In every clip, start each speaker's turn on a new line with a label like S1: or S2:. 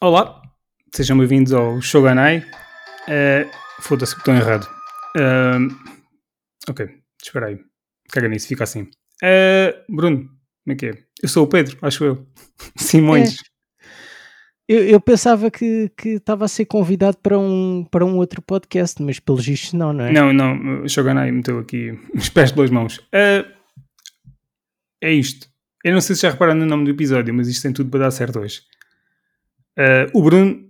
S1: Olá, sejam bem-vindos ao Shogunai. Uh, Foda-se, botão errado. Uh, ok, espera aí. Caga nisso, fica assim. Uh, Bruno, como é que é? Eu sou o Pedro, acho eu. Simões.
S2: É. Eu, eu, pensava que estava a ser convidado para um, para um outro podcast, mas pelos vistos não, não é?
S1: Não, não, o Shogunai meteu aqui os pés pelas mãos. Uh, é isto. Eu não sei se já repararam no nome do episódio, mas isto tem tudo para dar certo hoje. Uh, o Bruno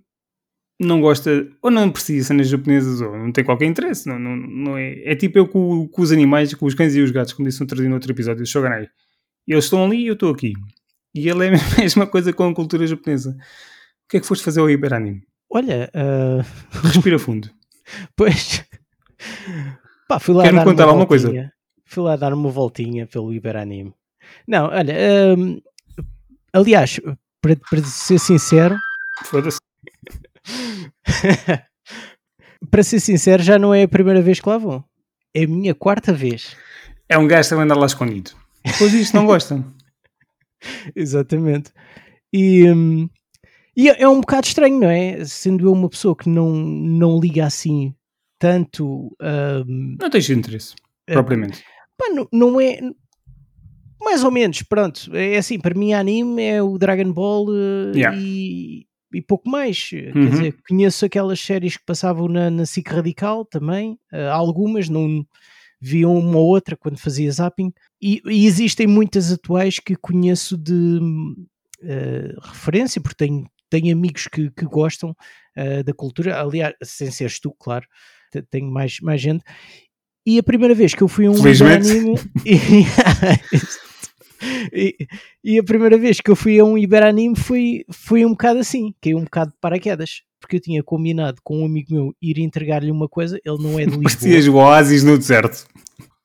S1: não gosta, ou não aprecia cenas japonesas, ou não tem qualquer interesse. Não, não, não é, é tipo eu com, com, os animais, com os cães e os gatos, como disse no outro, no outro episódio do Shogunai. Eles estão ali e eu estou aqui. E ele é a mesma coisa com a cultura japonesa. O que é que foste fazer ao Iberanime?
S2: Olha, uh...
S1: respira fundo.
S2: pois, pá, fui lá
S1: Quer-me contar alguma coisa?
S2: Fui lá dar uma voltinha pelo Iberanime. Não, olha, uh... aliás, para, para ser sincero,
S1: Foda-se.
S2: Para ser sincero, já não é a primeira vez que lá vou. É a minha quarta vez.
S1: É um gajo também andar lá escondido. Pois isto não gostam.
S2: Exatamente. E, um, e é, é um bocado estranho, não é? Sendo eu uma pessoa que não, não liga assim tanto. Um,
S1: não tens interesse, é, propriamente.
S2: Pá, não, não é. Mais ou menos, pronto. É assim, para mim, anime é o Dragon Ball uh,
S1: yeah.
S2: e, e pouco mais. Uhum. Quer dizer, conheço aquelas séries que passavam na, na SIC Radical também, uh, algumas, não vi uma ou outra quando fazia zapping, e, e existem muitas atuais que conheço de uh, referência, porque tenho, tenho amigos que, que gostam uh, da cultura, aliás, sem seres tu, claro, tenho mais, mais gente. E a primeira vez que eu fui a um anime. e, e, a primeira vez que eu fui a um Iberanime foi, foi um bocado assim, caiu um bocado de paraquedas, porque eu tinha combinado com um amigo meu ir entregar-lhe uma coisa, ele não é de Lisboa.
S1: Parecias o oásis no deserto.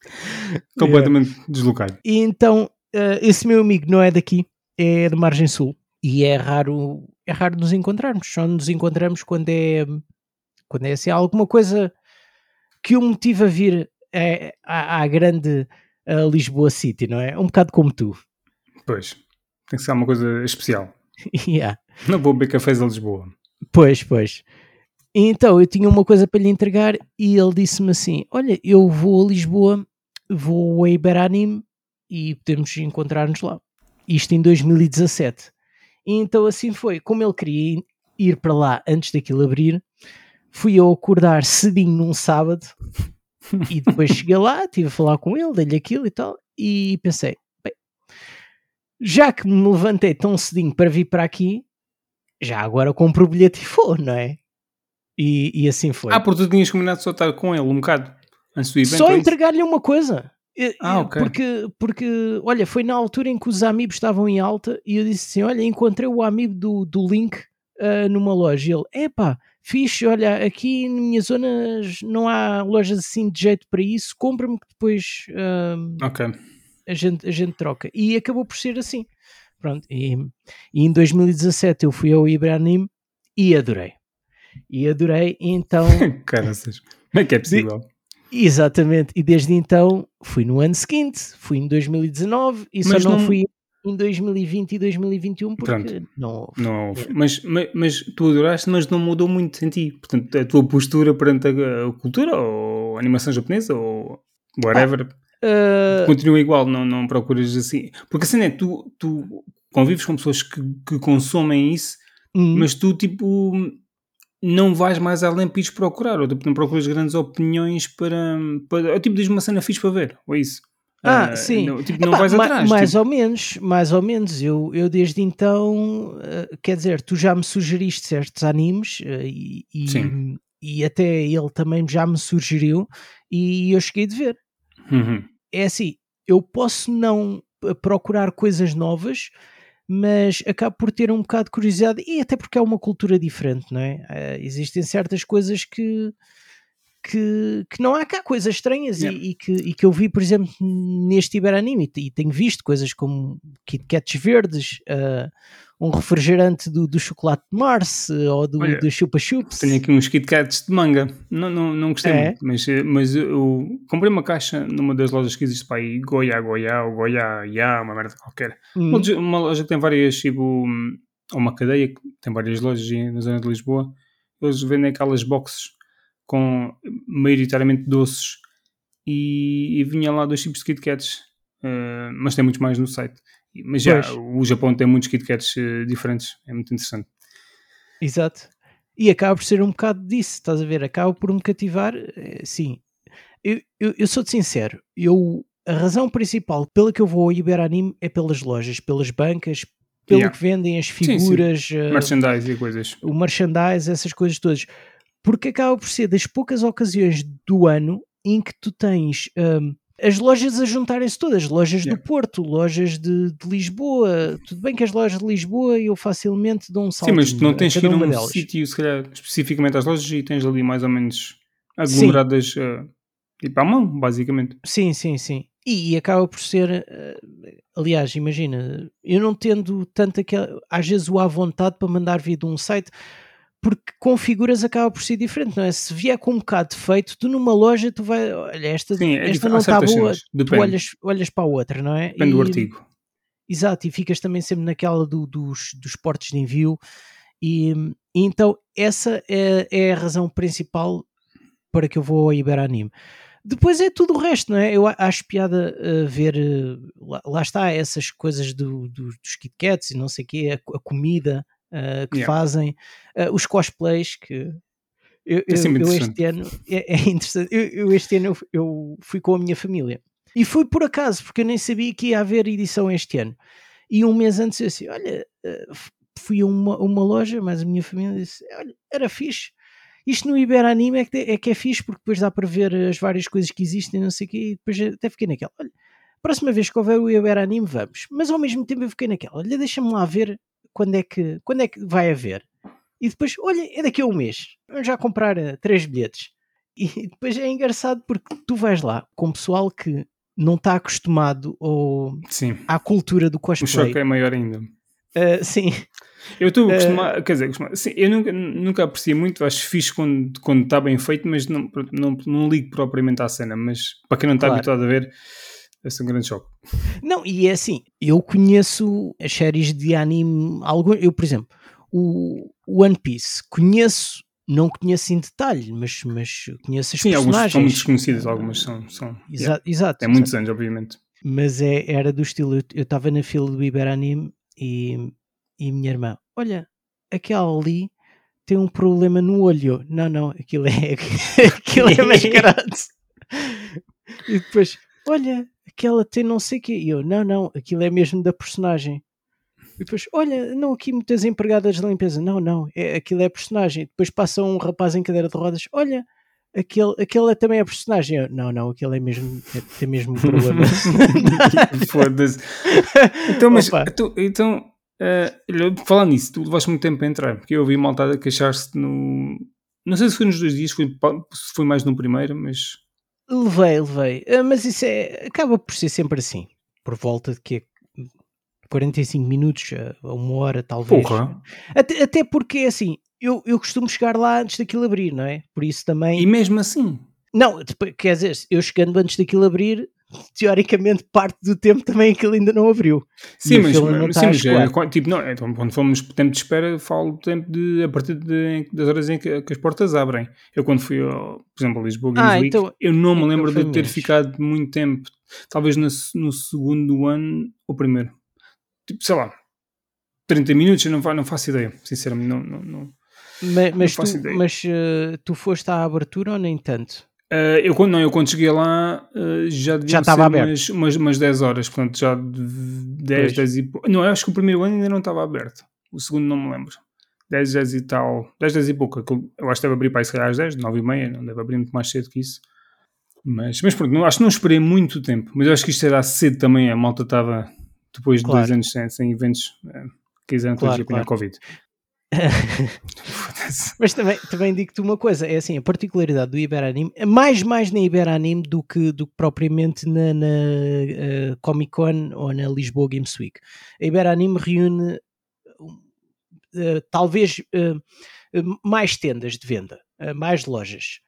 S1: Completamente yeah. deslocado.
S2: E então, uh, esse meu amigo não é daqui, é de Margem Sul, e é raro, é raro nos encontrarmos, só nos encontramos quando é, quando é assim, alguma coisa que o motiva a vir é, à, à grande a Lisboa City, não é? Um bocado como tu.
S1: Pois, tem que ser uma coisa especial.
S2: yeah.
S1: Não vou beber cafés a Lisboa.
S2: Pois, pois. Então, eu tinha uma coisa para lhe entregar e ele disse-me assim: Olha, eu vou a Lisboa, vou a Iberanime e podemos encontrar-nos lá. Isto em 2017. E então assim foi. Como ele queria ir para lá antes daquilo abrir, fui eu acordar cedinho num sábado e depois cheguei lá, estive a falar com ele, dei-lhe aquilo e tal, e pensei, bem, já que me levantei tão cedinho para vir para aqui, já agora compro o bilhete e for, não é? E, e assim foi.
S1: Ah, porque tu tinhas combinado só estar com ele um bocado antes do evento.
S2: Só é entregar-lhe uma coisa.
S1: Ah, ok.
S2: Porque, porque, olha, foi na altura em que os amigos estavam em alta e eu disse assim: Olha, encontrei o amigo do, do Link uh, numa loja. E ele, epá, fixe, olha, aqui na minha zona não há lojas assim de jeito para isso, compra-me que depois uh,
S1: okay.
S2: a, gente, a gente troca. E acabou por ser assim. Pronto, e, e em 2017 eu fui ao Ibranim e adorei. E adorei, então.
S1: Caraças, como é que é possível?
S2: Exatamente, e desde então fui no ano seguinte, fui em 2019 e Mas só não, não fui em 2020 e 2021 porque Pronto. não
S1: Não houve. Mas, mas, mas, tu adoraste, mas não mudou muito em ti. Portanto, a tua postura perante a, a cultura ou a animação japonesa ou whatever ah, uh... continua igual, não, não procuras assim. Porque assim é, tu, tu convives com pessoas que, que consomem isso, hum. mas tu tipo não vais mais além para ires procurar, ou tipo, não procuras grandes opiniões para, para ou tipo, diz uma cena fixe para ver, ou é isso.
S2: Ah, uh, sim.
S1: Não, tipo, não Epá, vais atrás.
S2: Mais
S1: tipo...
S2: ou menos, mais ou menos. Eu, eu desde então, uh, quer dizer, tu já me sugeriste certos animes uh, e, e, e, até ele também já me sugeriu e eu cheguei de ver.
S1: Uhum.
S2: É assim, eu posso não procurar coisas novas, mas acabo por ter um bocado de curiosidade e até porque é uma cultura diferente, não é? existem certas coisas que que, que não há cá coisas estranhas yeah. e, e, que, e que eu vi, por exemplo, neste Iberanime e tenho visto coisas como Kit Kats verdes, uh, um refrigerante do, do chocolate de Mars uh, ou do, Olha, do Chupa Chups.
S1: Tenho aqui uns Kit Kats de manga, não, não, não gostei é. muito, mas, mas eu comprei uma caixa numa das lojas que existe para aí, Goiá, Goiá ou Goiá, Ya, uma merda qualquer. Hum. Uma, loja que tem várias, tipo ou uma cadeia que tem várias lojas na zona de Lisboa, eles vendem aquelas boxes com maioritariamente doces e, e vinha lá dois tipos de Kit Kats, uh, mas tem muitos mais no site. Mas já, pois. o Japão tem muitos Kit Kats uh, diferentes, é muito interessante.
S2: Exato. E acaba por ser um bocado disso, estás a ver? Acaba por me cativar, eh, sim. Eu, eu, eu sou-te sincero, eu, a razão principal pela que eu vou ao Iberanime é pelas lojas, pelas bancas, pelo yeah. que vendem as figuras, sim, sim.
S1: Uh, merchandise e coisas.
S2: O merchandise, essas coisas todas. Porque acaba por ser das poucas ocasiões do ano em que tu tens um, as lojas a juntarem-se todas, lojas yeah. do Porto, lojas de, de, Lisboa. Tudo bem que as lojas de Lisboa eu facilmente dou um salto.
S1: Sim, mas tu não tens que ir a um sítio, se calhar, especificamente às lojas e tens ali mais ou menos aglomeradas uh, tipo à mão, basicamente.
S2: Sim, sim, sim. E, e acaba por ser, uh, aliás, imagina, eu não tendo tanto aquela, às vezes o à vontade para mandar vir de um site, porque com figuras acaba por ser diferente, não é? Se vier com um bocado feito, tu numa loja, tu vai, olha, esta, Sim, é esta não está boa, tu olhas, olhas para a outra, não é?
S1: Depende e, do artigo.
S2: Exato, e ficas também sempre naquela do, dos, dos portes de envio, e, e então essa é, é, a razão principal para que eu vou ao Iberanime. Depois é tudo o resto, não é? Eu acho piada uh, ver, uh, lá, lá, está, essas coisas do, do, dos Kit Kats e não sei o quê, a, a comida, uh, que yeah. fazem, uh, os cosplays que eu, é eu, eu este ano é, é interessante. Eu, eu, este ano eu, fui com a minha família e fui por acaso, porque eu nem sabia que ia haver edição este ano. E um mês antes eu disse: Olha, uh, fui a uma, uma loja, mas a minha família disse: Olha, era fixe. Isto no Iberanime é que, é que é fixe, porque depois dá para ver as várias coisas que existem, não sei o quê, e depois até fiquei naquela. Olha, próxima vez que houver o Iberanime, vamos. Mas ao mesmo tempo eu fiquei naquela. Olha, deixa-me lá ver quando é que, quando é que vai haver? E depois, olha, é daqui a um mês, vamos já comprar uh, três bilhetes. E depois é engraçado porque tu vais lá com pessoal que não está acostumado ao, sim. à cultura do cosplay.
S1: O choque é maior ainda.
S2: Uh, sim.
S1: Eu estou acostumado, uh, quer dizer, sim, eu nunca, nunca apreciei muito, acho fixe quando, quando está bem feito, mas não, não, não ligo propriamente à cena. Mas para quem não está claro. habituado a ver, esse é um grande choque.
S2: Não, e é assim, eu conheço as séries de anime, algum, eu, por exemplo, o One Piece, conheço, não conheço em detalhe, mas, mas conheço as Sim, personagens. Sim, algumas
S1: são muito desconhecidas, algumas são. são
S2: exato, yeah. exato.
S1: É muitos anos, obviamente.
S2: Mas é, era do estilo, eu estava na fila do Iberanime e, e minha irmã, olha, aquela ali tem um problema no olho. Não, não, aquilo é, aquilo é mascarado. e depois, olha, aquela tem não sei o quê. E eu, não, não, aquilo é mesmo da personagem. E depois, olha, não, aqui muitas empregadas de limpeza. Não, não, é, aquilo é personagem. Depois passa um rapaz em cadeira de rodas, olha, aquele, aquele é também é personagem. Eu, não, não, aquele é mesmo, é, tem mesmo um problema.
S1: Foda-se. Então, mas, tu, então, uh, falando nisso, tu levaste muito tempo a entrar, porque eu ouvi maltada queixar-se no. Não sei se foi nos dois dias, foi, se foi mais no primeiro, mas
S2: Levei, levei. Uh, mas isso é, acaba por ser sempre assim. Por volta de que 45 minutos a uma hora, talvez. Porra. Até, até porque é assim, eu, eu costumo chegar lá antes daquilo abrir, não é? Por isso também.
S1: E mesmo assim?
S2: Não, quer dizer, eu chegando antes daquilo abrir, teoricamente parte do tempo também aquilo ainda não abriu.
S1: Sim, mas, mas, sim, mas é, tipo, não, então, quando fomos tempo de espera, falo do tempo de, a partir de, das horas em que, que, as portas abrem. Eu quando fui, ao, por exemplo, a Lisboa Games ah, Week, então, eu não me então lembro de ter mesmo. ficado muito tempo, talvez no, no segundo ano ou primeiro. Tipo, sei lá, 30 minutos, eu não, não faço ideia, sinceramente, não, não, não,
S2: mas, mas, tu, mas uh, tu foste à abertura ou nem tanto?
S1: Uh, eu, quando, não, eu quando cheguei lá uh, já devia já ser aberto. Umas, umas, umas 10 horas, portanto já 10, 10 e pouco. Não, eu acho que o primeiro ano ainda não estava aberto. O segundo não me lembro. 10, 10 e tal. 10, 10 e pouco. Eu acho que deve abrir para aí se calhar às 10, 9 e meia, não deve abrir muito mais cedo que isso. Mas, mas pronto, não, acho que não esperei muito tempo. Mas eu acho que isto era cedo também. A malta estava depois de claro. dois anos sem, sem eventos. Uh, quiseram claro, claro. Covid.
S2: Mas também, também digo-te uma coisa: é assim, a particularidade do Iberanime, é mais, mais na Iberanime do que, do que propriamente na, na uh, Comic Con ou na Lisboa Games Week. A Iberanime reúne uh, talvez uh, mais tendas de venda, mais lojas,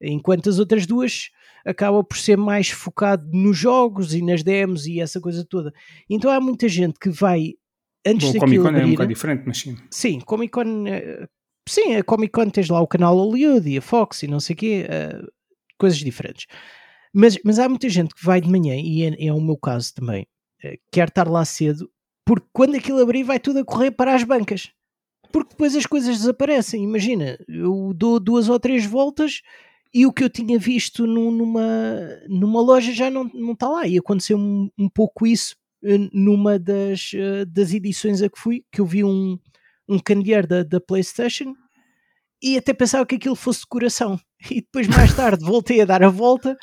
S2: enquanto as outras duas acaba por ser mais focado nos jogos e nas demos e essa coisa toda. Então há muita gente que vai antes
S1: Bom, Comic Con é um
S2: abrir-
S1: bocado diferente, mas sim.
S2: Sim, Comic Con. eh, Sim, a Comic Con tens lá o canal Hollywood e a Fox e não sei o quê, eh, coisas diferentes. Mas, mas há muita gente que vai de manhã, e é, é o meu caso também, eh, quer estar lá cedo, porque quando aquilo abrir vai tudo a correr para as bancas. Porque depois as coisas desaparecem. Imagina, eu dou duas ou três voltas e o que eu tinha visto num- numa, numa loja já não, não está lá. E aconteceu um, um pouco isso numa das, eh, das edições a que fui, que eu vi um, um candeeiro da, da PlayStation e até pensava que aquilo fosse decoração. E depois, mais tarde, voltei a dar a volta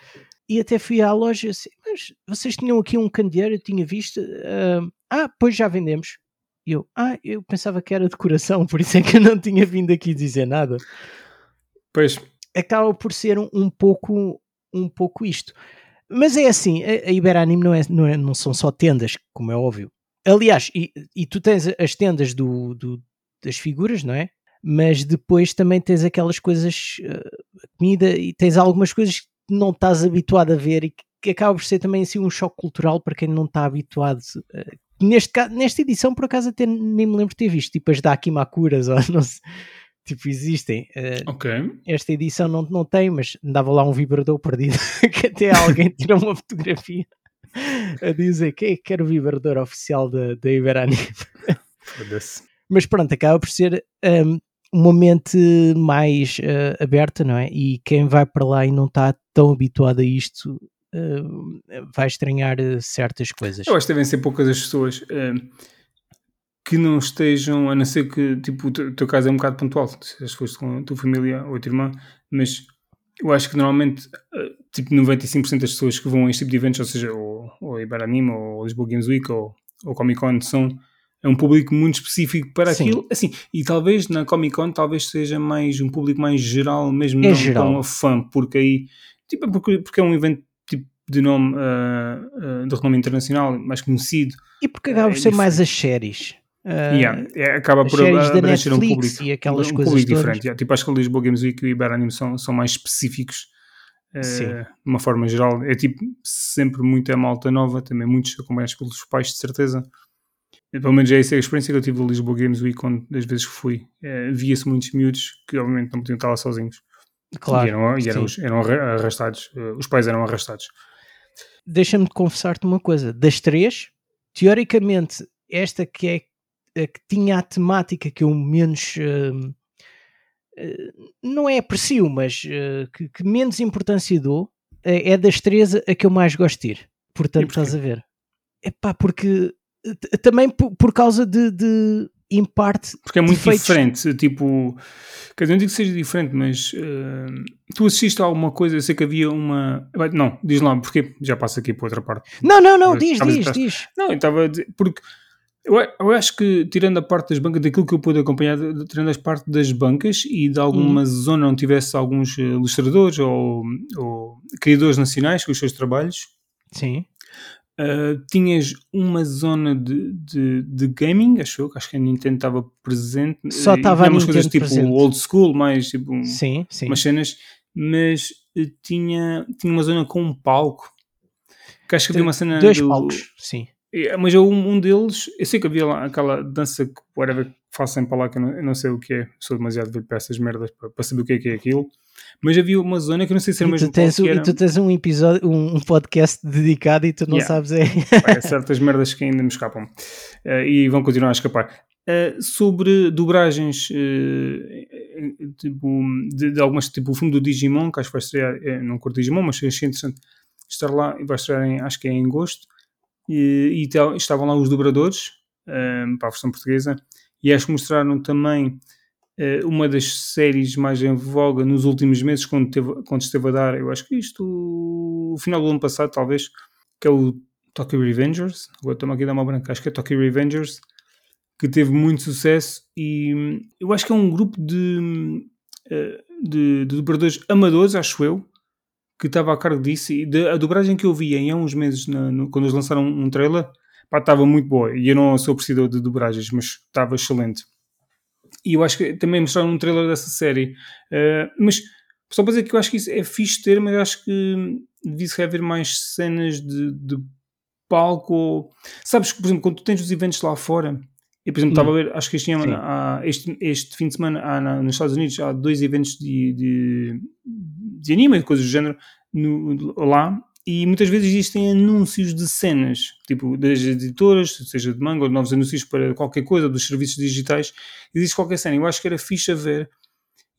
S2: e até fui à loja assim, mas vocês tinham aqui um candeeiro, eu tinha visto. ah, ah, pois já vendemos. E eu, ah, eu pensava que era decoração, por isso é que eu não tinha vindo aqui dizer nada.
S1: Pois,
S2: Acaba por ser um, um pouco um pouco isto. Mas é assim, a, a Iberanime não, é, não, é, não são só tendas, como é óbvio. Aliás, e, e tu tens as tendas do, do- das figuras, não é? Mas depois também tens aquelas coisas, eh, comida, e tens algumas coisas que não estás habituado a ver e que, acaba por ser também assim um choque cultural para quem não está habituado. eh, neste, nesta edição, por acaso, até nem me lembro de ter visto, tipo as Dakimakuras, ou não sei, tipo, existem. eh,
S1: ok.
S2: esta edição não, não tem, mas andava lá um vibrador perdido que até alguém tirou uma fotografia a dizer que é que quer o vibrador oficial da, da Iberani.
S1: Foda-se.
S2: Mas pronto, acaba por ser um, uma mente mais uh, aberta, não é? E quem vai para lá e não está tão habituado a isto um, vai estranhar uh, certas coisas.
S1: Eu acho que devem ser poucas as pessoas eh, que não estejam, a não ser que, tipo, o teu, caso é um bocado pontual, se foste com a tua família ou a tua irmã, mas eu acho que normalmente, eh, tipo, 95% das pessoas que vão a este tipo de eventos, ou seja, ou, ou Iberanime, ou Lisboa Games Week, ou, ou Comic Con, são é um público muito específico para
S2: Sim.
S1: aquilo, assim, e talvez na Comic Con talvez seja mais um público mais geral, mesmo
S2: É
S1: não
S2: geral.
S1: tão a fã, porque aí, tipo, porque, porque é um evento tipo, de nome, ah, ah, de renome internacional, mais conhecido,
S2: E porque acaba por
S1: é
S2: ser mais as séries. Uh,
S1: Yeah, é, acaba
S2: as
S1: por abranger um público,
S2: e aquelas
S1: um
S2: coisas
S1: público
S2: todas.
S1: diferente. Yeah, tipo, acho que o Lisboa Games Week e o Iberanime são, são mais específicos
S2: Sim.
S1: de uma forma geral. É tipo sempre muita malta nova, também muitos acompanhados pelos pais, de certeza. E, pelo menos é essa a experiência que eu tive do Lisboa Games Week quando, das vezes que fui. Eh, Via-se muitos miúdos que obviamente não podiam estar lá sozinhos.
S2: claro.
S1: e eram, e eram, eram arra- arrastados. eh, os pais eram arrastados.
S2: deixa-me confessar-te uma coisa: das três, teoricamente, esta que é que tinha a temática que eu menos hum, eh, não é aprecio, mas eh, que, que menos importância dou, eh, é das três a que eu mais gosto de ir. Portanto, estás a ver? É pá, porque eh, também por, por causa de, de, em parte,
S1: Porque é muito
S2: defeitos-
S1: diferente, tipo, quer dizer, não digo que seja diferente, mas eh, tu assististe a alguma coisa, eu sei que havia uma. Não, diz lá, porque já passo aqui para outra parte.
S2: Não, não, não,
S1: Mas
S2: diz, diz, diz.
S1: Não, eu estava a dizer, porque eu, a- eu acho que, tirando a parte das bancas, daquilo que eu pude acompanhar, tirando as partes das bancas e de alguma
S2: Uhum.
S1: zona onde tivesse alguns eh, ilustradores ou, ou criadores nacionais com os seus trabalhos,
S2: Sim,
S1: Uh, tinhas uma zona de, de, de gaming, acho eu, que acho que a Nintendo estava presente.
S2: Só
S1: Uh, e
S2: estava a
S1: umas coisas tipo
S2: presente.
S1: old school, mais tipo
S2: sim, sim.
S1: umas cenas, mas tinha, tinha uma zona com um palco. Que acho que havia uma cena.
S2: Dois
S1: do-
S2: palcos, sim.
S1: É, Mas eu, um deles, eu sei que havia lá aquela dança que, whatever, que fazem para lá, que eu não, eu não sei o que é, sou demasiado velho para essas merdas para, para saber o que é que é aquilo. Mas havia uma zona que eu não sei se era
S2: E
S1: mesmo
S2: tu, tens,
S1: que
S2: e tu tens um episódio, um, um podcast dedicado e tu não
S1: Yeah.
S2: sabes é.
S1: É certas merdas que ainda me escapam Eh, e vão continuar a escapar. Eh, sobre dobragens eh, eh, tipo, de, de algumas, tipo o filme do Digimon, que acho que vai estrear, eh, não curto Digimon, mas achei interessante estar lá e vai estrear em, acho que é em agosto. E, e estavam lá os dobradores eh, para a versão portuguesa. E acho que mostraram também eh, uma das séries mais em voga nos últimos meses, quando, teve, quando esteve a dar, eu acho que isto, o final do ano passado, talvez, que é o Tokyo Revengers. Agora estou-me aqui a dar uma branca, acho que é Tokyo Revengers, que teve muito sucesso. E hum, eu acho que é um grupo de, hum, eh, de, de dobradores amadores, acho eu, que estava a cargo disso e de- a dobragem que eu vi em há uns meses, na- no- quando eles lançaram um trailer, pá, estava muito boa. E eu não sou apreciador de dobragens, mas estava excelente. E eu acho que também mostraram um trailer dessa série. Eh, mas só para dizer que eu acho que isso é fixe ter, mas acho que devia-se haver mais cenas de, de palco. Sabes que, por exemplo, quando tu tens os eventos lá fora E, por exemplo, estava a ver, acho que este, ano, há, este, este fim de semana há na, nos Estados Unidos há dois eventos de, de, de anime, coisas do género, no, lá, e muitas vezes existem anúncios de cenas, tipo das editoras, seja de manga ou de novos anúncios para qualquer coisa, dos serviços digitais, existe qualquer cena. Eu acho que era fixe a ver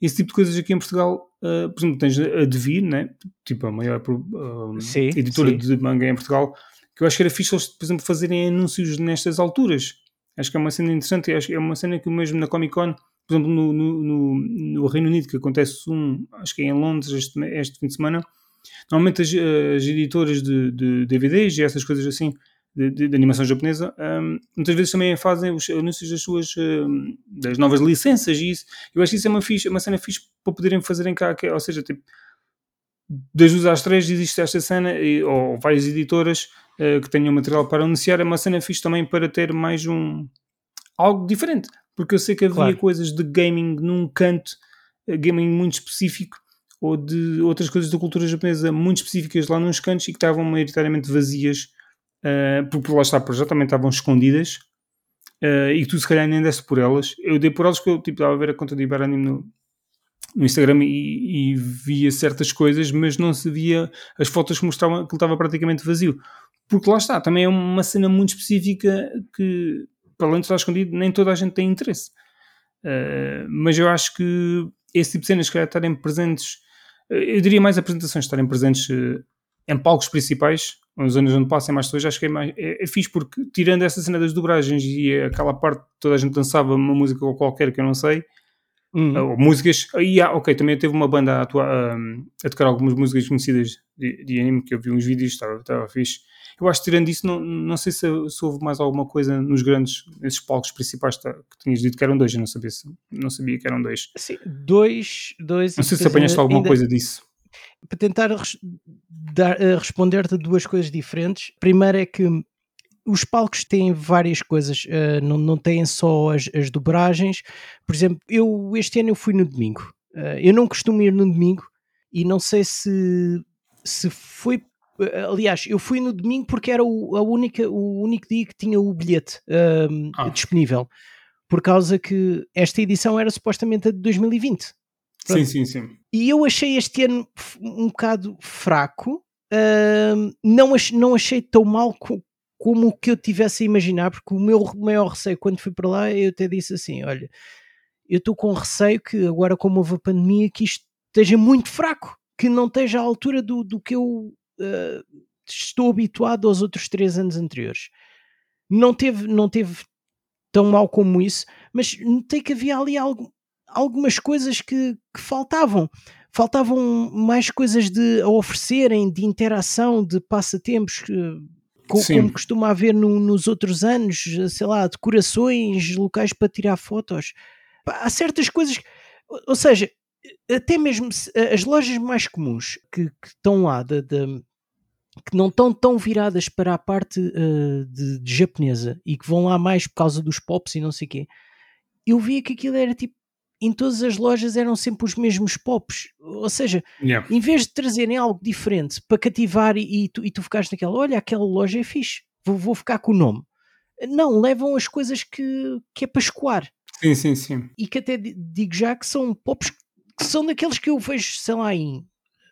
S1: esse tipo de coisas aqui em Portugal. Uh, por exemplo, tens a Devir, né? tipo a maior uh, sim, editora sim. de manga em Portugal, que eu acho que era fixe eles, por exemplo, fazerem anúncios nestas alturas. Acho que é uma cena interessante, acho que é uma cena que mesmo na Comic Con, por exemplo, no, no, no, no Reino Unido, que acontece um, acho que é em Londres este, este fim de semana, Normalmente as, as editoras de, de, DVDs e essas coisas assim de, de, de animação japonesa um, muitas vezes também fazem os anúncios das suas um, das novas licenças e isso. Eu acho que isso é uma, fixe, uma cena fixe para poderem fazerem cá, que, é, ou seja, tipo, das duas às três existe esta cena e, ou várias editoras uh, que tenham material para anunciar, é uma cena fixe também para ter mais um algo diferente, porque eu sei que havia claro. coisas de gaming num canto, uh, gaming muito específico ou de outras coisas da cultura japonesa muito específicas lá nos cantos e que estavam maioritariamente vazias, uh, porque lá está, já também estavam escondidas uh, e que tu se calhar nem deste por elas. Eu dei por elas porque eu tipo, estava a ver a conta de Ibaranime no, no Instagram e, e, via certas coisas, mas não se via as fotos que mostravam que ele estava praticamente vazio. Porque lá está, também é uma cena muito específica que, para além de estar escondido, nem toda a gente tem interesse. Uh, mas eu acho que esse tipo de cenas, calhar, estarem presentes eu diria mais apresentações estarem presentes eh, em palcos principais, nos anos onde passam mais pessoas, acho que é, mais, é, é fixe porque, tirando essa cena das dobragens e aquela parte que toda a gente dançava uma música ou qualquer que eu não sei, uhum. ou músicas, aí ah, ok, também teve uma banda a, atuar, a tocar algumas músicas conhecidas de, de, anime, que eu vi uns vídeos, estava, estava fixe. Eu acho que tirando isso, não, não sei se, se houve mais alguma coisa nos grandes, nesses palcos principais tá, que tinhas dito que eram dois, eu não sabia, não sabia que eram dois.
S2: Sim, dois, dois.
S1: Não sei se apanhaste alguma ainda, coisa disso.
S2: Para tentar res, uh, responder-te duas coisas diferentes. Primeiro é que os palcos têm várias coisas, uh, não, não têm só as, as dobragens. Por exemplo, eu este ano eu fui no domingo. Uh, eu não costumo ir no domingo e não sei se, se foi Aliás, eu fui no domingo porque era o, a única, o único dia que tinha o bilhete um, ah. disponível. Por causa que esta edição era supostamente a de 2020.
S1: Pronto. Sim, sim, sim.
S2: E eu achei este ano um bocado fraco. Uh, não, ach, não achei tão mal co, como o que eu tivesse a imaginar, porque o meu maior receio quando fui para lá, eu até disse assim: olha, eu estou com receio que agora, como houve a pandemia, que isto esteja muito fraco, que não esteja à altura do, do que eu uh, estou habituado aos outros três anos anteriores. Não teve, não teve tão mal como isso, mas notei que havia ali algo, algumas coisas que, que faltavam. Faltavam mais coisas de a oferecerem, de interação, de passatempos, que, como, como costuma haver no, nos outros anos, sei lá, decorações, locais para tirar fotos. Há certas coisas, ou seja, até mesmo as lojas mais comuns que, que estão lá, de, de, que não estão tão viradas para a parte uh, de, de, japonesa e que vão lá mais por causa dos pops e não sei o quê, eu via que aquilo era tipo. Em todas as lojas eram sempre os mesmos pops. Ou seja, yeah. em vez de trazerem algo diferente para cativar e, e, tu, e tu ficares naquela, olha, aquela loja é fixe, vou, vou ficar com o nome. Não, levam as coisas que, que é para escoar.
S1: Sim, sim, sim.
S2: E que até digo já que são pops que são daqueles que eu vejo, sei lá, em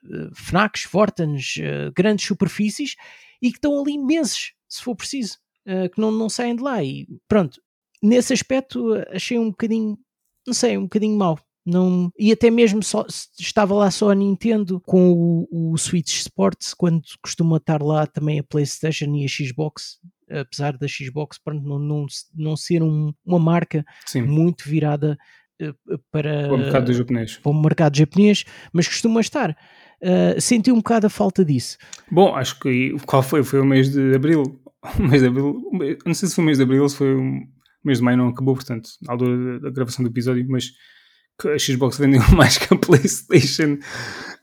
S2: uh, FNACs, Fortans, uh, grandes superfícies e que estão ali meses, se for preciso, uh, que não, não saem de lá. E pronto, nesse aspecto achei um bocadinho, não sei, um bocadinho mau. Não, e até mesmo só, estava lá só a Nintendo com o, o Switch Sports, quando costuma estar lá também a PlayStation e a Xbox, apesar da Xbox pronto, não, não, não ser um, uma marca Sim. muito virada eh, para,
S1: para o mercado japonês.
S2: Para o mercado japonês, mas costuma estar. Uh, senti um bocado a falta disso.
S1: Bom, acho que qual foi? Foi o mês de abril. O mês de abril, não sei se foi o mês de abril ou se foi o mês de maio, não acabou, portanto, na altura da gravação do episódio, mas a Xbox vendeu mais que a PlayStation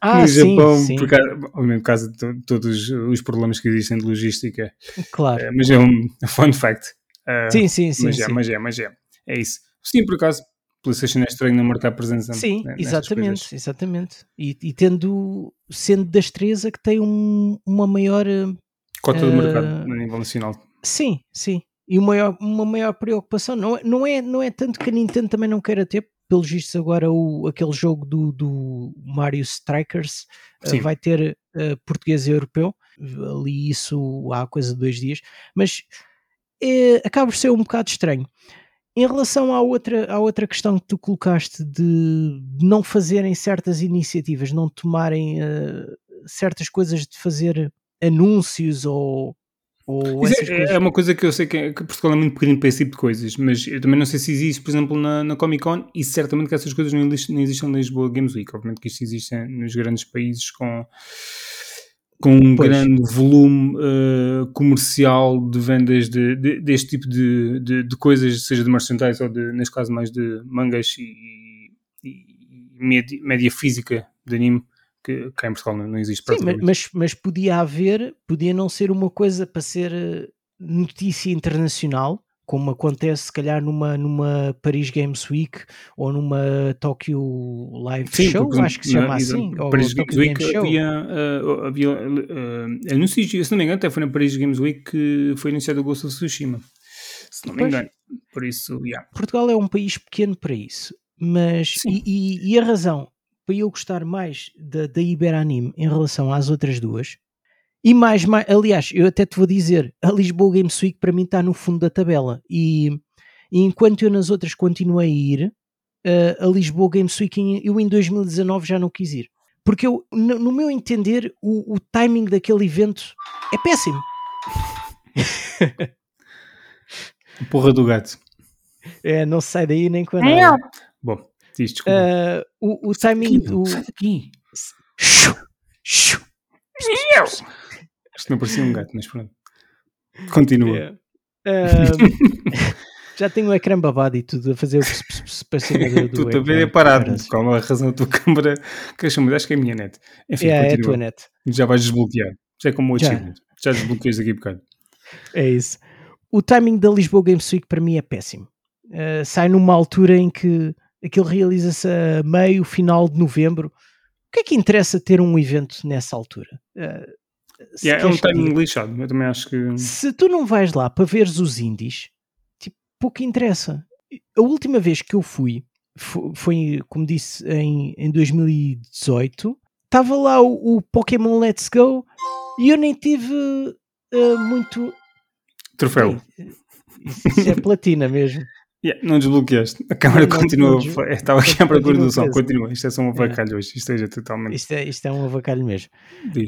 S1: ah, no sim, Japão, sim. Por, obviamente por causa de todos os problemas que existem de logística.
S2: Claro.
S1: Uh, mas é um fun fact.
S2: Uh, sim, sim, sim.
S1: Mas é,
S2: sim.
S1: mas é, mas é. É isso. Sim, por acaso, PlayStation é estranho não marcar presença.
S2: Sim, né, exatamente, exatamente. E, e, tendo, sendo das três a que tem um, uma maior
S1: cota uh, de mercado a nível nacional.
S2: Sim, sim. E uma maior, uma maior preocupação não, é- não, é, não é tanto que a Nintendo também não queira ter, pelos vistos agora o, aquele jogo do, do Mario Strikers uh, vai ter uh, português e europeu, ali isso há coisa de dois dias, mas é, acaba por ser um bocado estranho. Em relação à outra, à outra questão que tu colocaste de não fazerem certas iniciativas, não tomarem uh, certas coisas de fazer anúncios ou, ou
S1: é,
S2: coisas.
S1: é uma coisa que eu sei que, é, que Portugal é muito pequenino para esse tipo de coisas, mas eu também não sei se existe, por exemplo, na, na Comic Con, e certamente que essas coisas não existem, não existem na Lisboa Games Week. Obviamente que isto existe nos grandes países com, com um
S2: Pois.
S1: grande volume uh, comercial de vendas de, de- deste tipo de, de, de coisas, seja de merchandise ou de, neste caso, mais de mangas e, e média, média física de anime, que cá em Portugal não, não existe
S2: Sim, mas, mas podia haver, podia não ser uma coisa para ser eh, notícia internacional, como acontece se calhar numa, numa Paris Games Week ou numa Tokyo Live Show,
S1: porque,
S2: acho que se chama assim, ou
S1: Paris Games Week
S2: Game Show.
S1: havia, uh, havia uh, anúncios, se não me engano, até foi na Paris Games Week que foi anunciado o Ghost of Tsushima. Se não me
S2: Pois.
S1: engano. Por isso, yeah.
S2: Portugal é um país pequeno para isso, mas
S1: Sim.
S2: e, e- e a razão para eu gostar mais da, da Iberanime em relação às outras duas, e mais, mais, aliás, eu até te vou dizer, a Lisboa Games Week para mim está no fundo da tabela, e, e enquanto eu nas outras continuei a ir, eh, a Lisboa Games Week em- eu em 2019 já não quis ir. Porque eu, no, no meu entender, o, o timing daquele evento é péssimo.
S1: Porra do gato.
S2: É, não sai daí nem com a nada.
S1: Bom, diz desculpa.
S2: Eh, o, o timing do,
S1: Sai daqui.
S2: Shoo, shoo.
S1: Isto não parecia um gato, mas pronto. Continua.
S2: Ahm, já tenho o ecrã babado e tudo a fazer o ps- ps- ps para cima do, do
S1: Tu também é parado.
S2: Parece.
S1: Com a razão da tua câmara. Que eu chamo, acho que é a minha net. Enfim,
S2: É, é a
S1: continua.
S2: tua net.
S1: Já vais desbloquear. Já é como o achievement. Já desbloqueias daqui a bocado.
S2: É isso. O timing da Lisboa Games Week para mim é péssimo. Ah, sai numa altura em que aquilo realiza-se a meio, final de novembro. O que é que interessa ter um evento nessa altura? Se
S1: Yeah, é um timing lixado. Eu também acho que.
S2: se tu não vais lá para veres os indies, tipo, pouco interessa. A última vez que eu fui fo- foi, como disse, em, em 2018. Estava lá o, o Pokémon Let's Go e eu nem tive eh, muito.
S1: Troféu.
S2: Isso, isso é platina mesmo.
S1: Yeah, não desbloqueaste. A câmara
S2: Não,
S1: continua. Estava aqui à procura do som. Continua. Isto é só um avacalho hoje. Isto seja totalmente.
S2: Isto é, isto é um avacalho mesmo.
S1: Diz.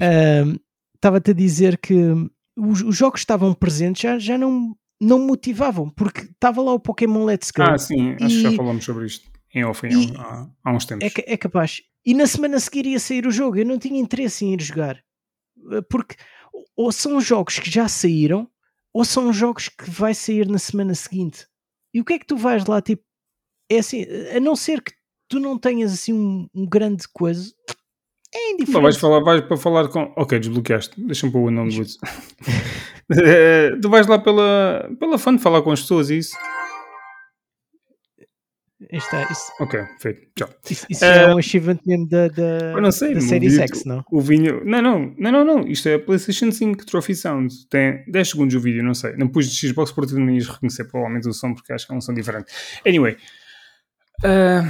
S2: Estava-te a dizer que os, os jogos que estavam presentes já, já não, não motivavam, porque estava lá o Pokémon Let's Go.
S1: Ah, sim. Acho que já
S2: E-
S1: falamos sobre isto. Em off,
S2: e-
S1: há, há uns tempos.
S2: É, é capaz. E na semana a seguir ia sair o jogo. Eu não tinha interesse em ir jogar. Eh, Porque ou são jogos que já saíram, ou são jogos que vai sair na semana seguinte. E o que é que tu vais lá, tipo, é assim, a não ser que tu não tenhas assim um, um grande coisa, é indiferente.
S1: vais, falar, vais para falar com. Ok, desbloqueaste. Deixa-me pôr o nome do. Eh, tu vais lá pela, pela fã de falar com as pessoas e isso.
S2: Isto, é- isso,
S1: Ok, feito. Tchau.
S2: isso- isso já é um achievement mesmo da, da,
S1: não sei.
S2: da
S1: vídeo-
S2: Sex, não?
S1: O vinho. Não, não, não, não, não. Isto é a PlayStation 5 Trophy Sound. Tem 10 segundos o vídeo, não sei. Não pus de Xbox porque não ias reconhecer provavelmente o som porque acho que é um som diferente. Anyway. ah,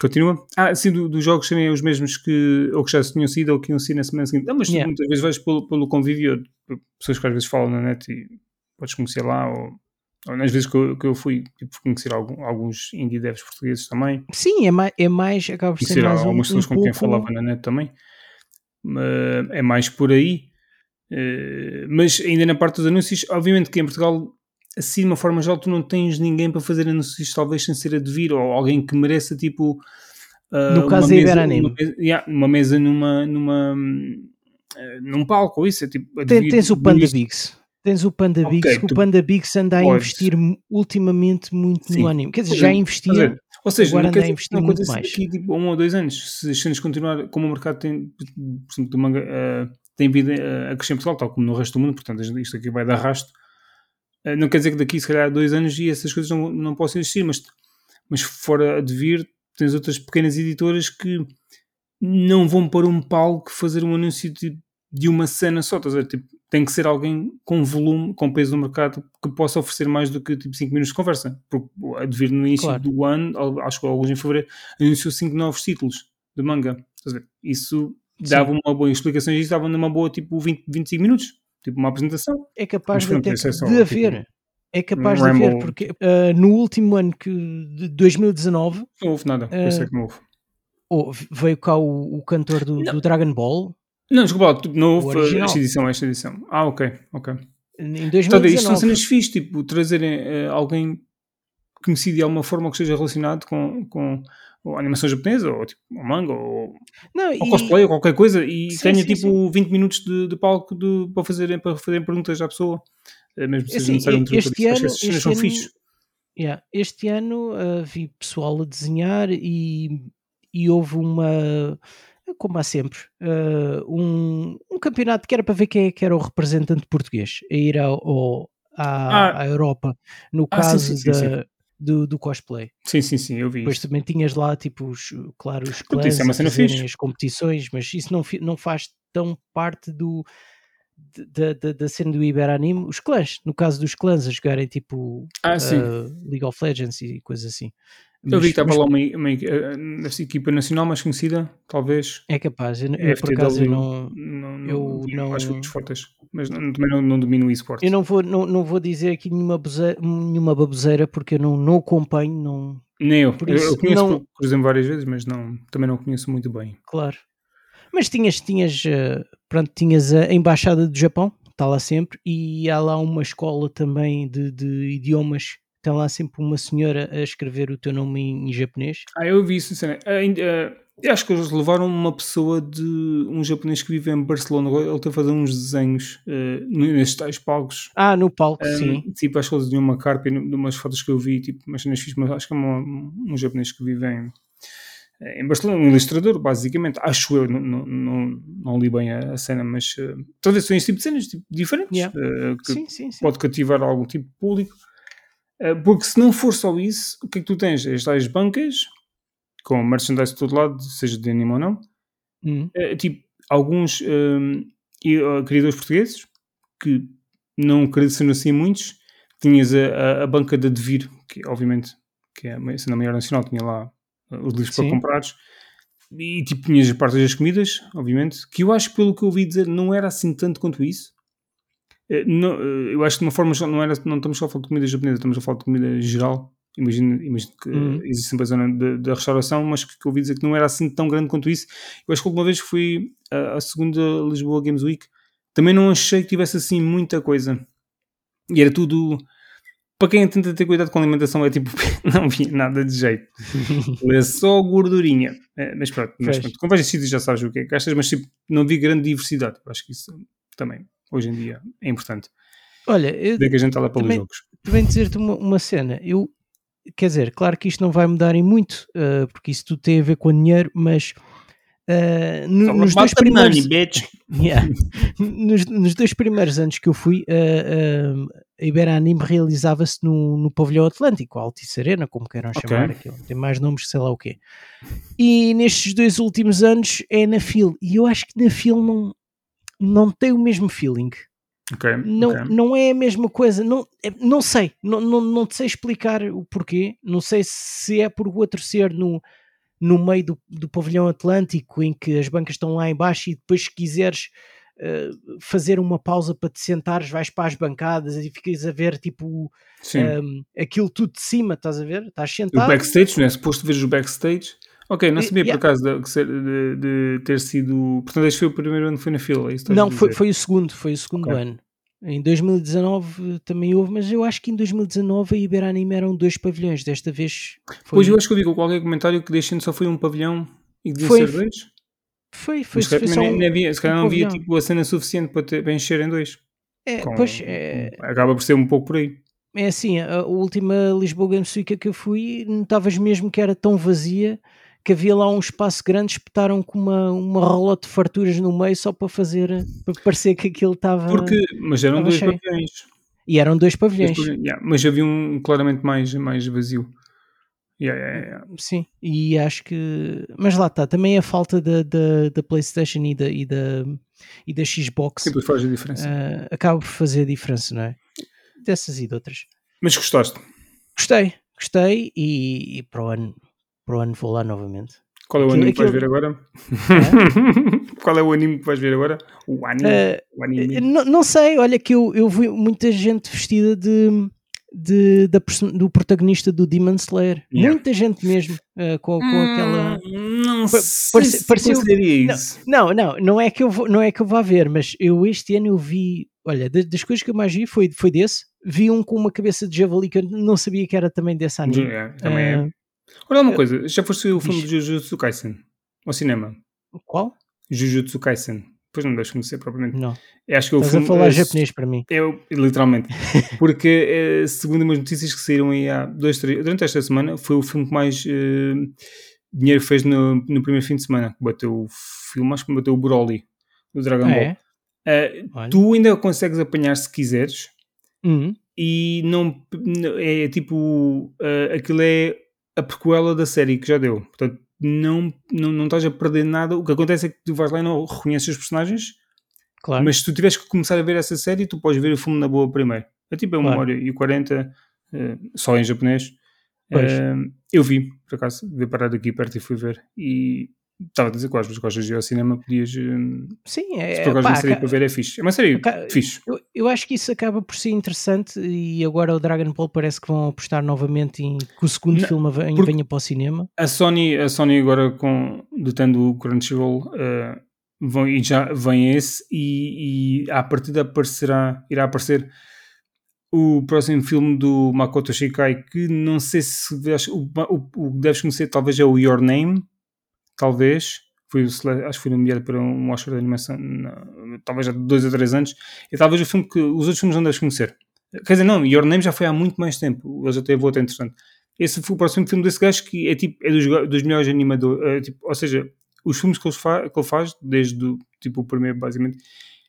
S1: continua. Ah, sim, do- dos jogos serem os mesmos que ou que já se tinham sido ou que iam ser na semana seguinte. Não, mas
S2: Yeah.
S1: muitas vezes vais pelo, pelo convívio. Pessoas que às vezes falam na net e podes conhecer lá ou. ou nas vezes que eu, que eu fui, tipo, conhecer algum- alguns indie devs portugueses também
S2: Sim, é mais, é mais acaba por ser mais um,
S1: algumas pessoas
S2: um
S1: com quem
S2: pouco-
S1: falava na net também. Uh, é mais por aí. Uh, mas ainda na parte dos anúncios, obviamente que em Portugal, assim de uma forma geral, tu não tens ninguém para fazer anúncios, talvez sem ser a devir, ou alguém que mereça tipo. uh,
S2: No caso da
S1: mesa-
S2: Iberanime.
S1: uma mesa- yeah, uma mesa numa. numa uh, num palco, ou isso é tipo.
S2: Tem- tens o Panda Bigs. Tens o Panda
S1: Ok,
S2: Bigs, que o
S1: tu
S2: Panda Bigs anda a
S1: podes.
S2: investir ultimamente muito
S1: Sim.
S2: no anime. Quer dizer, já
S1: é,
S2: investia.
S1: Dizer, ou seja,
S2: agora
S1: não
S2: anda a investir
S1: não
S2: muito mais.
S1: tipo, um ou dois anos. Se as cenas continuar como o mercado tem, por exemplo, do manga, eh, tem vindo a, a crescer em Portugal, tal como no resto do mundo, portanto isto aqui vai dar rasto. Eh, não quer dizer que daqui, se calhar, a dois anos e essas coisas não, não possam existir, mas, mas fora de vir, tens outras pequenas editoras que não vão para um palco fazer um anúncio de, de uma cena só, estás a ver? Tipo, tem que ser alguém com volume, com peso no mercado, que possa oferecer mais do que tipo 5 minutos de conversa. Porque a de vir no início
S2: Claro.
S1: do ano, acho que alguns em fevereiro, anunciou 5 novos títulos de manga. Estás a ver? Isso dava uma boa explicação e isso dava numa boa tipo 20, 25 minutos. Tipo uma apresentação.
S2: É capaz de, até
S1: isso é só,
S2: de
S1: tipo,
S2: haver. É capaz
S1: um
S2: de haver, porque ah, no último ano que, de 2019
S1: Não houve nada.
S2: Eh,
S1: Eu sei que não houve.
S2: oh, veio cá o, o cantor do, do Dragon Ball
S1: Não, desculpa, tipo, não houve
S2: original.
S1: esta edição, esta edição. Ah, ok, ok.
S2: em
S1: Então, isto são
S2: 2019.
S1: cenas tipo, trazerem eh, alguém conhecido de alguma forma que esteja relacionado com, com ou animação japonesa, ou tipo, ou manga, ou,
S2: Não,
S1: ou
S2: e-
S1: cosplay, ou qualquer coisa, e
S2: Sim,
S1: tenha
S2: sim,
S1: tipo 20 minutos de, de palco de- para, fazerem, para fazerem perguntas à pessoa, eh, mesmo que seja
S2: Assim,
S1: necessário um truque.
S2: este ano- este
S1: são
S2: ano-
S1: fixes.
S2: Yeah, Este ano ah, vi pessoal a desenhar e, e houve uma, como há sempre, ah, um, um campeonato que era para ver quem é que era o representante português a ir ao, ao- à,
S1: Ah.
S2: à Europa, no
S1: Ah, sim,
S2: caso
S1: sim, sim, sim.
S2: Do, do cosplay.
S1: Sim, sim, sim, eu vi
S2: Depois
S1: isso.
S2: também tinhas lá, tipo, os, claro, os
S1: Pronto,
S2: clãs
S1: é
S2: as competições, mas isso não, não faz tão parte do da, da, da cena do Iberanime. Os clãs, no caso dos clãs, a jogarem tipo
S1: Ah,
S2: uh, League of Legends e coisas assim.
S1: Eu vi que estava
S2: mas
S1: lá uma, uma, eh, nessa equipa nacional mais conhecida, talvez.
S2: É capaz, eu, eu, por acaso eu não,
S1: não,
S2: eu não-
S1: acho muito fortes, mas não, também não, não domino o esporte.
S2: eu não, vou, não, não vou dizer aqui nenhuma, baboseira, nenhuma baboseira porque eu não, não acompanho, não,
S1: Nem eu.
S2: Por
S1: eu,
S2: isso,
S1: eu conheço,
S2: não-
S1: por exemplo, várias vezes, mas não, também não conheço muito bem.
S2: claro. Mas tinhas, tinhas, uh, pronto, tinhas a Embaixada do Japão, está lá sempre, e há lá uma escola também de, de idiomas, tem lá sempre uma senhora a escrever o teu nome em, em japonês.
S1: Ah, eu vi isso. Ainda, eh, eu acho que eles levaram uma pessoa de um japonês que vive em Barcelona. Ele está a fazer uns desenhos eh, nestes tais palcos.
S2: Ah, no palco,
S1: Um,
S2: sim.
S1: Tipo, acho que eles tinham uma carpa e de umas fotos que eu vi, tipo, umas cenas fixas, mas acho que é uma- um japonês que vive em, em Barcelona, um ilustrador, basicamente. Acho eu, não, não, não, não li bem a, a cena, mas eh, talvez são este tipo de cenas tipo, diferentes
S2: Yeah.
S1: eh, que
S2: Sim, sim, sim.
S1: pode cativar algum tipo de público. Eh, porque se não for só isso, o que é que tu tens? As tais bancas com merchandise de todo lado, seja de anime ou não,
S2: Hum.
S1: eh, tipo, alguns eh, criadores portugueses que não sejam assim muitos. Tinhas a, a, a banca da Devir, que obviamente que é a cena maior nacional, tinha lá eh, os livros para
S2: Sim.
S1: comprares. E tipo, tinhas as partes das comidas, obviamente, que eu acho que pelo que eu ouvi dizer não era assim tanto quanto isso. Eh, não, eh, eu acho que de uma forma não, era, não estamos só a falar de comida japonesa, estamos a falar de comida geral. Imagino, imagino que
S2: Uhum.
S1: existe sempre a zona da restauração, mas que, que ouvi dizer que não era assim tão grande quanto isso. Eu acho que alguma vez fui à, à segunda Lisboa Games Week, também não achei que tivesse assim muita coisa. E era tudo. Para quem tenta ter cuidado com a alimentação, é tipo, não vi nada de jeito. É só gordurinha. É, mas pronto, mas pronto. Quando vais sítios já sabes o que é que gastas, mas tipo, não vi grande diversidade. Eu acho que isso também, hoje em dia, é importante.
S2: Olha, eu
S1: Ver que a gente está lá pelos
S2: Também-
S1: jogos.
S2: também dizer-te uma, uma cena. Eu, quer dizer, claro que isto não vai mudar em muito, ah, porque isso tudo tem a ver com dinheiro, mas ah, no- nos dois primeiros, Yeah. nos, nos dois primeiros anos que eu fui, ah, ah, a Iberanime realizava-se no, no pavilhão Atlântico, a Altice Arena, como queiram
S1: Ok.
S2: chamar aquilo. Tem mais nomes sei lá o quê. E nestes dois últimos anos é na FIL. E eu acho que na FIL não, não tem o mesmo feeling.
S1: Ok,
S2: Não,
S1: ok.
S2: não é a mesma coisa, não, é- não sei, não, não, não sei explicar o porquê, não sei se é por o outro ser no, no meio do, do pavilhão atlântico em que as bancas estão lá em baixo e depois se quiseres eh, fazer uma pausa para te sentares, vais para as bancadas e ficas a ver tipo um, aquilo tudo de cima, estás a ver? Estás
S1: o
S2: sentado.
S1: backstage, não é? Suposto veres o backstage. Ok, não sabia
S2: yeah.
S1: por acaso de, que ser- de- de ter sido. Portanto, este foi o primeiro ano que foi na fila. é isso que
S2: Não, foi, foi o segundo, foi o segundo
S1: Ok.
S2: ano. Em 2019 também houve, mas eu acho que em 2019 a Iberanime eram dois pavilhões, desta vez foi,
S1: Pois eu acho que eu com qualquer comentário que deixando só foi um pavilhão e devia
S2: Foi-
S1: ser dois.
S2: foi, foi,
S1: Mas
S2: foi
S1: também
S2: só
S1: nem,
S2: um-
S1: nem havia, se calhar
S2: um
S1: não havia tipo, a cena suficiente para, ter, para encher em dois.
S2: É,
S1: Com-
S2: pois, é,
S1: Acaba por ser um pouco por aí.
S2: é assim, a, a última Lisboa Games Week que eu fui, notavas mesmo que era tão vazia que havia lá um espaço grande, espetaram com uma, uma rola de farturas no meio só para fazer, para parecer que aquilo estava...
S1: Porque, mas eram dois
S2: cheio.
S1: pavilhões.
S2: E eram dois
S1: Dois
S2: pavilhões.
S1: pavilhões, yeah, mas havia um claramente mais, mais vazio. Yeah, yeah.
S2: Sim, e acho que. Mas lá está, também a falta da, da, da PlayStation e da, e da, e da Xbox
S1: Sempre faz a diferença.
S2: ah, acaba por fazer a diferença, não é? Dessas e de outras.
S1: Mas gostaste?
S2: Gostei, gostei e, e para, o ano, para o ano vou lá novamente.
S1: Qual é o
S2: Aquilo-
S1: anime que vais ver agora? Qual é o anime que vais ver agora? O anime.
S2: Ah,
S1: o anime.
S2: Não, não sei, olha que eu, eu vi muita gente vestida de, de, da do protagonista do Demon Slayer.
S1: Yeah.
S2: Muita gente mesmo ah, com, com aquela.
S1: Hum, Não
S2: Pa-
S1: sei
S2: parece-
S1: se
S2: pareceu-
S1: isso.
S2: Não, não, não é que eu vou, não é que eu vá ver, mas eu este ano eu vi, olha, das, das coisas que eu mais vi foi, foi desse. Vi um com uma cabeça de javali que eu não sabia que era também desse anime.
S1: Yeah, também é. Olha uma coisa, já foste o filme de Jujutsu Kaisen? Ao cinema?
S2: Qual?
S1: Jujutsu Kaisen. Pois não deixa conhecer propriamente.
S2: Não.
S1: Acho que é o
S2: Estás
S1: filme.
S2: a falar
S1: eh,
S2: japonês para mim.
S1: Eu, literalmente. Porque, eh, segundo umas notícias que saíram aí há dois, três, durante esta semana, foi o filme que mais eh, dinheiro fez no, no primeiro fim de semana. Bateu o filme, acho que bateu o Broly, do Dragon
S2: Ah,
S1: Ball.
S2: é?
S1: Eh,
S2: Olha.
S1: tu ainda consegues apanhar se quiseres,
S2: Uhum.
S1: e não é tipo eh, aquilo é a prequela da série que já deu. Portanto, não, não, não estás a perder nada. O que acontece é que tu vais lá e não reconheces os personagens.
S2: Claro.
S1: Mas se tu tiveres que começar a ver essa série, tu podes ver o filme na boa primeiro. É tipo, é uma
S2: Claro.
S1: hora e 40, eh, só em japonês. Eh, eu vi, por acaso, vi parar aqui perto e fui ver. E estava a dizer que às gostas de ir ao cinema, podias. eh,
S2: Sim,
S1: se
S2: é,
S1: por acaso
S2: pá,
S1: uma série para ver, é fixe. É uma série
S2: ca-
S1: fixe.
S2: eu, eu acho que isso acaba por ser interessante e agora o Dragon Ball parece que vão apostar novamente em que o segundo
S1: Não,
S2: filme venha, venha para o cinema.
S1: A Sony, a Sony agora, com, detendo o Crunchyroll, eh, vão, e já vem esse, e, e à partida aparecerá, irá aparecer o próximo filme do Makoto Shinkai, que não sei se o, o, o que deves conhecer talvez é o Your Name, talvez. Sele- acho que foi nomeado para um Oscar de animação, na- talvez há dois ou três anos. E talvez o filme que os outros filmes não deves conhecer. Quer dizer, não, Your Name já foi há muito mais tempo. Ele já teve outro interessante. Esse foi o próximo filme desse gajo que é tipo é dos, dos melhores animadores. é, tipo, ou seja, os filmes que ele, fa- que ele faz, desde o, tipo, o primeiro, basicamente,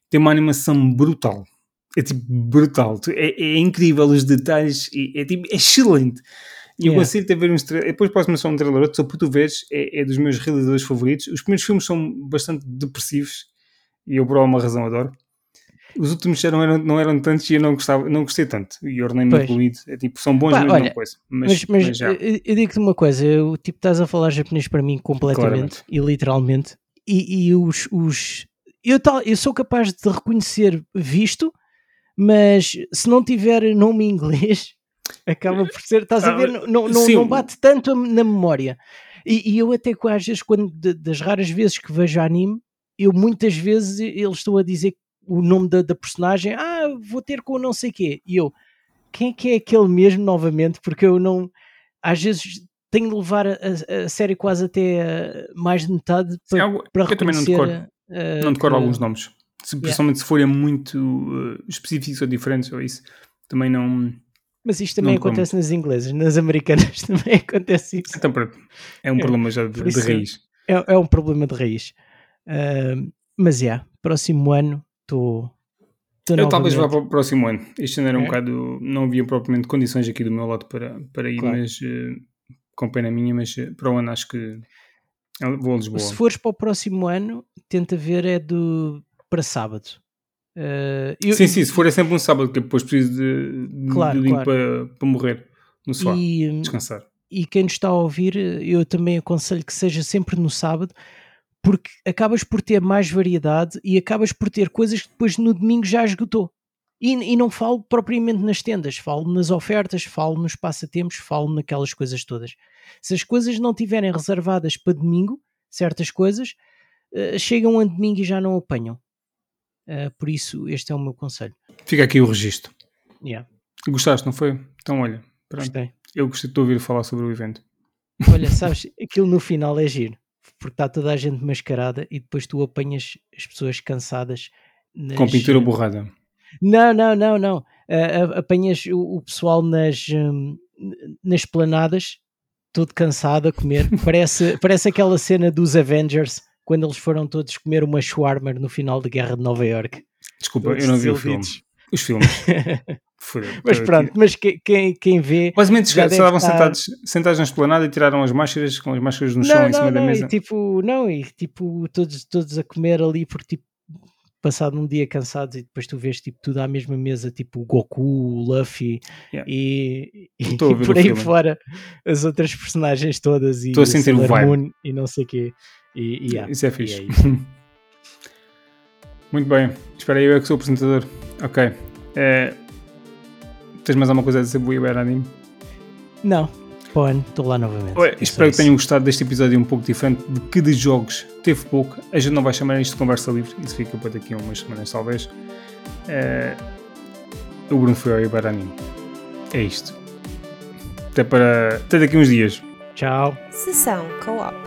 S1: tem uma animação brutal. É tipo brutal. É, é incrível os detalhes. e É, tipo é excelente. E eu
S2: Yeah.
S1: consigo-te ver uns trailers. Depois posso só um trailer outro, só para tu veres. É, é dos meus realizadores favoritos. Os primeiros filmes são bastante depressivos. E eu, por alguma razão, adoro. Os últimos já não eram, não eram tantos e eu não, gostava, não gostei tanto. E
S2: Pois.
S1: incluído. É tipo, são bons,
S2: Pá,
S1: mas
S2: olha,
S1: não coisa. Mas,
S2: Mas, mas,
S1: mas já.
S2: eu, eu digo-te uma coisa, eu, tipo, estás a falar japonês para mim completamente
S1: Claramente.
S2: e literalmente, e, e os, os eu, tal, eu sou capaz de reconhecer visto, mas se não tiver nome em inglês, acaba por ser, estás a ver, não, não, não,
S1: sim.
S2: bate tanto na memória. E, e eu até às vezes, quando, das raras vezes que vejo anime, eu muitas vezes eles estão a dizer o nome da, da personagem, ah, vou ter com não sei quê, e eu, quem é que é aquele mesmo novamente? Porque eu não, às vezes tenho de levar a, a- a série quase até mais de metade
S1: Sim,
S2: para,
S1: algo-
S2: para
S1: eu também não decoro.
S2: eh,
S1: não decoro alguns nomes. Se, Principalmente se forem muito uh, específicos ou diferentes ou isso. Também não.
S2: Mas isto também
S1: não
S2: acontece nas inglesas, nas americanas também acontece isso.
S1: Então, pronto. É um
S2: É,
S1: problema já de, de raiz.
S2: É, é um problema de raiz. Ah, mas já, próximo ano estou.
S1: Eu talvez vá para o próximo ano. Este ano era um
S2: É?
S1: bocado. Não havia propriamente condições aqui do meu lado para, para ir,
S2: Claro.
S1: mas uh, com pena minha, mas uh, para o ano acho que eu vou a Lisboa.
S2: Se fores para o próximo ano, tenta ver é do para sábado. Ah, eu-
S1: Sim, sim, se for é sempre um sábado, que depois preciso de, de,
S2: Claro,
S1: de
S2: claro.
S1: para, para morrer no sofá,
S2: e,
S1: descansar.
S2: e quem nos está a ouvir, eu também aconselho que seja sempre no sábado, porque acabas por ter mais variedade e acabas por ter coisas que depois no domingo já esgotou. E, e não falo propriamente nas tendas, falo nas ofertas, falo nos passatempos, falo naquelas coisas todas. Se as coisas não tiverem reservadas para domingo, certas coisas, eh, chegam a domingo e já não apanham. Eh, por isso, este é o meu conselho.
S1: Fica aqui o registro.
S2: Yeah,
S1: Gostaste, não foi? Então, olha,
S2: gostei.
S1: eu gostei de ouvir falar sobre o evento.
S2: Olha, sabes, aquilo no final é giro, porque está toda a gente mascarada e depois tu apanhas as pessoas cansadas. nas-
S1: Com pintura borrada.
S2: Não, não, não, não. Ah, apanhas o, o pessoal nas, hum, nas planadas, todo cansado a comer. Parece, parece aquela cena dos Avengers, quando eles foram todos comer uma shawarma no final da Guerra de Nova York.
S1: Desculpa,
S2: Todos
S1: eu não vi o filme. Os filmes.
S2: Mas pronto, mas que- quem, quem vê.
S1: Basicamente,
S2: já
S1: estavam
S2: estar-
S1: sentados, sentados na esplanada e tiraram as máscaras, com as máscaras no chão
S2: Não,
S1: em cima
S2: não,
S1: da
S2: não,
S1: mesa.
S2: e tipo, não, e tipo, todos, todos a comer ali porque tipo, passado um dia cansados e depois tu vês tipo tudo à mesma mesa, tipo o Goku, o Luffy
S1: Yeah.
S2: e, e,
S1: ver
S2: por aí fora as outras personagens todas e
S1: Estou a sentir o vibe.
S2: Moon e não sei o quê. E, e, yeah,
S1: Isso é
S2: e
S1: fixe.
S2: isso.
S1: Muito bem. Espera aí, eu é que sou o apresentador. Ok. Eh, tens mais alguma coisa a dizer, Bui Anime?
S2: Não, pô, estou lá novamente.
S1: Ué,
S2: É
S1: espero que tenham gostado deste episódio um pouco diferente de que de jogos teve pouco. A gente não vai chamar isto de conversa livre, isso fica para daqui a umas semanas talvez. Eh, o Bruno foi ao Ibaranime. É isto. Até, para, até daqui a uns dias.
S2: Tchau.
S3: Sessão Co-op.